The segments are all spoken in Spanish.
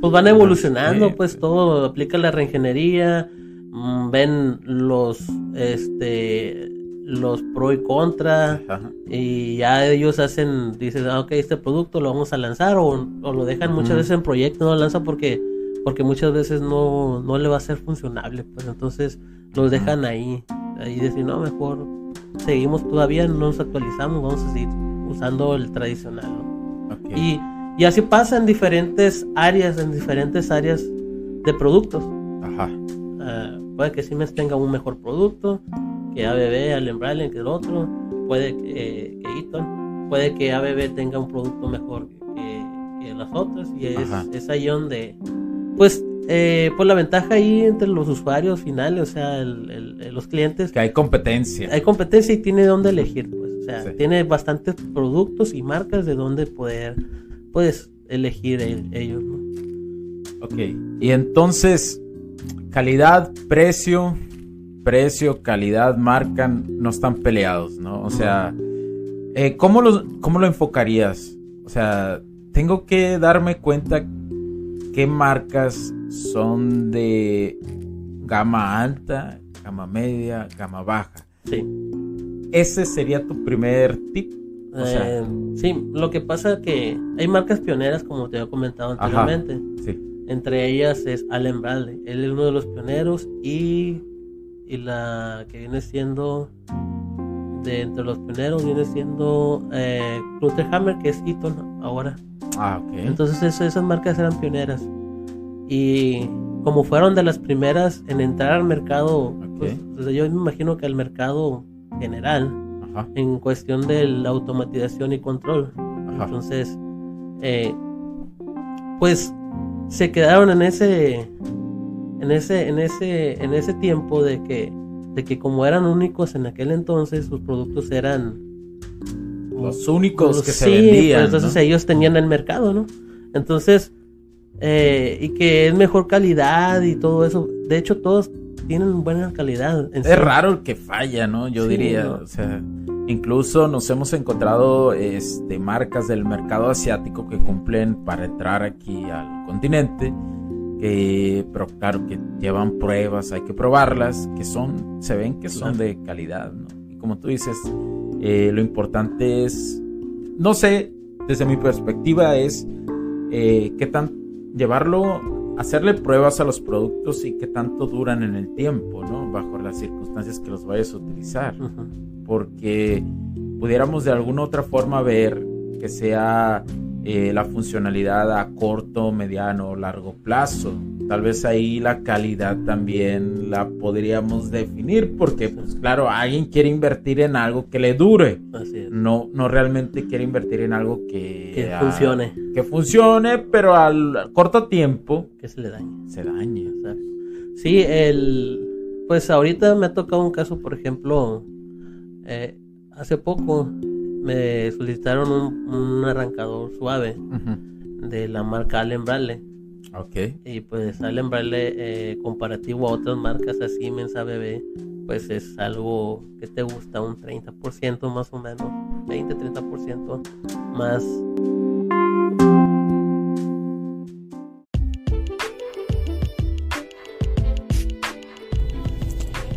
Pues van evolucionando, pues todo, aplica la reingeniería, mm, ven los, este, los pro y contra, y ya ellos hacen, dicen, ah, ok, este producto lo vamos a lanzar, o, lo dejan muchas veces en proyecto, no lo lanzan porque, porque muchas veces no, no le va a ser funcionable, pues entonces los dejan ahí, ahí decir, no, mejor seguimos todavía, no nos actualizamos, vamos a seguir usando el tradicional, ¿no? Y, y, así pasa en diferentes áreas, en diferentes áreas de productos. Ajá. Ah, puede que Siemens tenga un mejor producto, que ABB, Allen Bradley, que el otro. Puede que, que Eaton, puede que ABB tenga un producto mejor que, que las otras. Y es, es, ahí donde, pues, eh, pues la ventaja ahí entre los usuarios finales, o sea, el, los clientes. Que hay competencia. Hay competencia y tiene dónde elegir tiene bastantes productos y marcas de donde poder, puedes elegir ellos, Ok, y entonces, calidad, precio, precio, calidad, marca, no están peleados, ¿no? O sea, eh, ¿cómo, lo, ¿cómo lo enfocarías? O sea, tengo que darme cuenta qué marcas son de gama alta, gama media, gama baja. Sí ese sería tu primer tip. Eh, sí, lo que pasa es que hay marcas pioneras, como te había comentado anteriormente. Entre ellas es Allen Bradley. Él es uno de los pioneros y, y la que viene siendo de entre los pioneros viene siendo eh, Hammer, que es Eaton ahora. Ah, ok. Entonces esas marcas eran pioneras. Y como fueron de las primeras en entrar al mercado, pues, yo me imagino que al mercado general en cuestión de la automatización y control. Entonces, eh, pues se quedaron en ese, en ese, en ese, en ese tiempo de que, de que como eran únicos en aquel entonces, sus productos eran los únicos que se vendían. Pues, entonces ellos tenían el mercado, ¿no? Entonces, eh, y que es mejor calidad y todo eso. De hecho, todos tienen buena calidad. es raro el que falla, ¿no? Yo diría, o sea, incluso nos hemos encontrado este, marcas del mercado asiático que cumplen para entrar aquí al continente, que, pero claro que llevan pruebas, hay que probarlas, que son, se ven que son de calidad, ¿no? Y como tú dices, eh, lo importante es, no sé, desde mi perspectiva es eh, qué tan llevarlo hacerle pruebas a los productos y qué tanto duran en el tiempo, ¿no? Bajo las circunstancias que los vayas a utilizar. Porque pudiéramos de alguna otra forma ver que sea eh, la funcionalidad a corto, mediano o largo plazo. Tal vez ahí la calidad también la podríamos definir porque, pues claro, alguien quiere invertir en algo que le dure. No, no realmente quiere invertir en algo que, que funcione. Que funcione, pero al corto tiempo. Que se le dañe. Se dañe. Sí, el... Pues ahorita me ha tocado un caso, por ejemplo, eh, hace poco me solicitaron un, arrancador suave de la marca Allen Bradley. Ok. Y pues Allen Bradley, eh, comparativo a otras marcas así, Mensa Bebé, pues es algo que te gusta, un 30% más o menos, 20-30% más.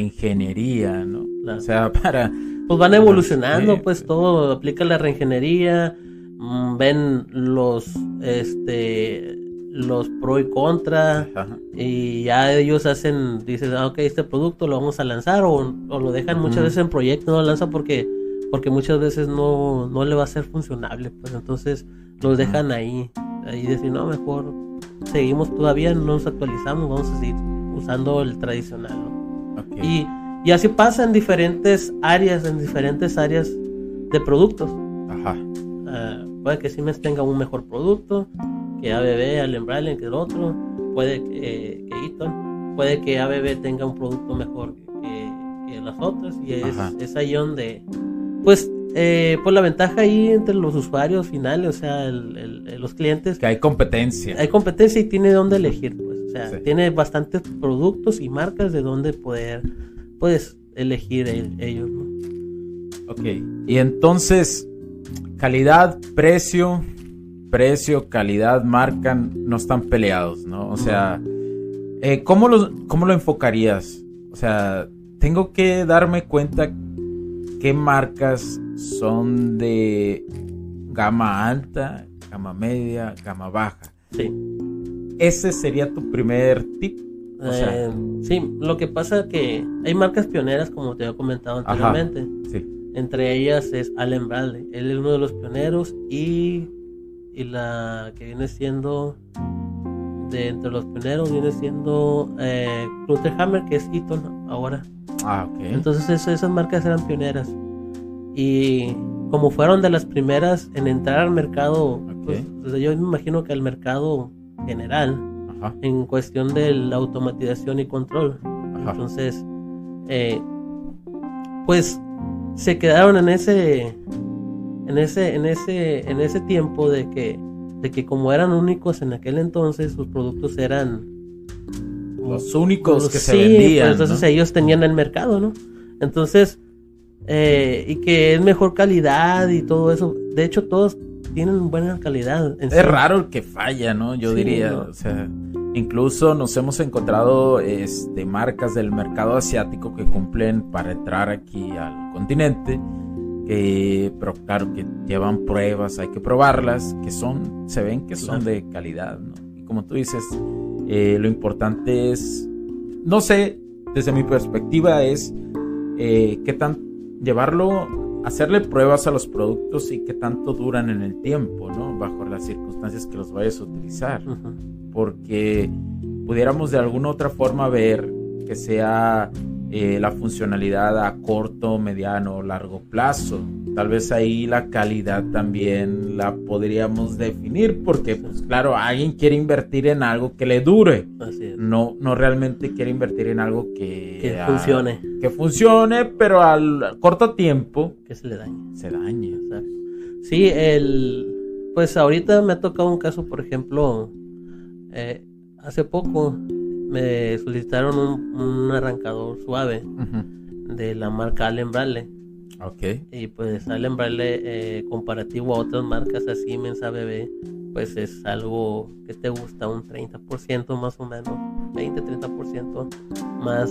Reingeniería, ¿no? O sea, para pues van evolucionando, pues todo, aplica la reingeniería, mm, ven los, este, los pro y contra, y ya ellos hacen, dicen, ah, ok, este producto lo vamos a lanzar, o, lo dejan muchas veces en proyecto, no lo lanzan porque, porque muchas veces no, no le va a ser funcionable, pues entonces los dejan ahí, ahí decir, no, mejor seguimos todavía, no nos actualizamos, vamos a seguir usando el tradicional, Y y así pasa en diferentes áreas, en diferentes áreas de productos. Ajá. Ah, puede que Siemens tenga un mejor producto que ABB, Allen Bradley, que el otro. Puede que, que Eaton. Puede que ABB tenga un producto mejor que, las otras. Y es, es ahí donde, pues, eh, pues la ventaja ahí entre los usuarios finales, o sea, los clientes. Que hay competencia. Hay competencia y tiene dónde elegir, O sea, tiene bastantes productos y marcas de dónde poder puedes elegir ellos, ¿no? Ok, y entonces, calidad, precio, precio, calidad, marca, no están peleados, ¿no? O sea, eh, ¿cómo, lo, ¿cómo lo enfocarías? O sea, tengo que darme cuenta qué marcas son de gama alta, gama media, gama baja. Sí. Ese sería tu primer tip. Eh, sí, lo que pasa es que hay marcas pioneras, como te había comentado anteriormente. Entre ellas es Allen Bradley. Él es uno de los pioneros y, y la que viene siendo de entre los pioneros viene siendo eh, Hammer, que es Eaton ahora. Ah, Entonces esas marcas eran pioneras. Y como fueron de las primeras en entrar al mercado, pues, yo me imagino que al mercado general, en cuestión de la automatización y control. Entonces, eh, pues se quedaron en ese, en ese, en ese, en ese tiempo de que, de que como eran únicos en aquel entonces, sus productos eran los únicos que se vendían. Pues, entonces ellos tenían el mercado, ¿no? Entonces, eh, y que es mejor calidad y todo eso. De hecho, todos tienen buena calidad. Es raro el que falla, ¿no? Yo diría, o sea, incluso nos hemos encontrado este, marcas del mercado asiático que cumplen para entrar aquí al continente, que, pero claro que llevan pruebas, hay que probarlas, que son, se ven que son de calidad, ¿no? Y como tú dices, eh, lo importante es, no sé, desde mi perspectiva es eh, qué tan llevarlo hacerle pruebas a los productos y qué tanto duran en el tiempo, ¿no? Bajo las circunstancias que los vayas a utilizar. Porque pudiéramos de alguna otra forma ver que sea eh, la funcionalidad a corto, mediano o largo plazo. Tal vez ahí la calidad también la podríamos definir porque, pues claro, alguien quiere invertir en algo que le dure. No, no realmente quiere invertir en algo que, funcione. Que funcione, pero al corto tiempo. Que se le dañe. Se dañe. Sí, el... Pues ahorita me ha tocado un caso, por ejemplo, eh, hace poco me solicitaron un, arrancador suave de la marca Allen Bradley. Ok. Y pues Allen Bradley, eh, comparativo a otras marcas así, Mensa Bebé, pues es algo que te gusta, un 30% más o menos, 20-30% más.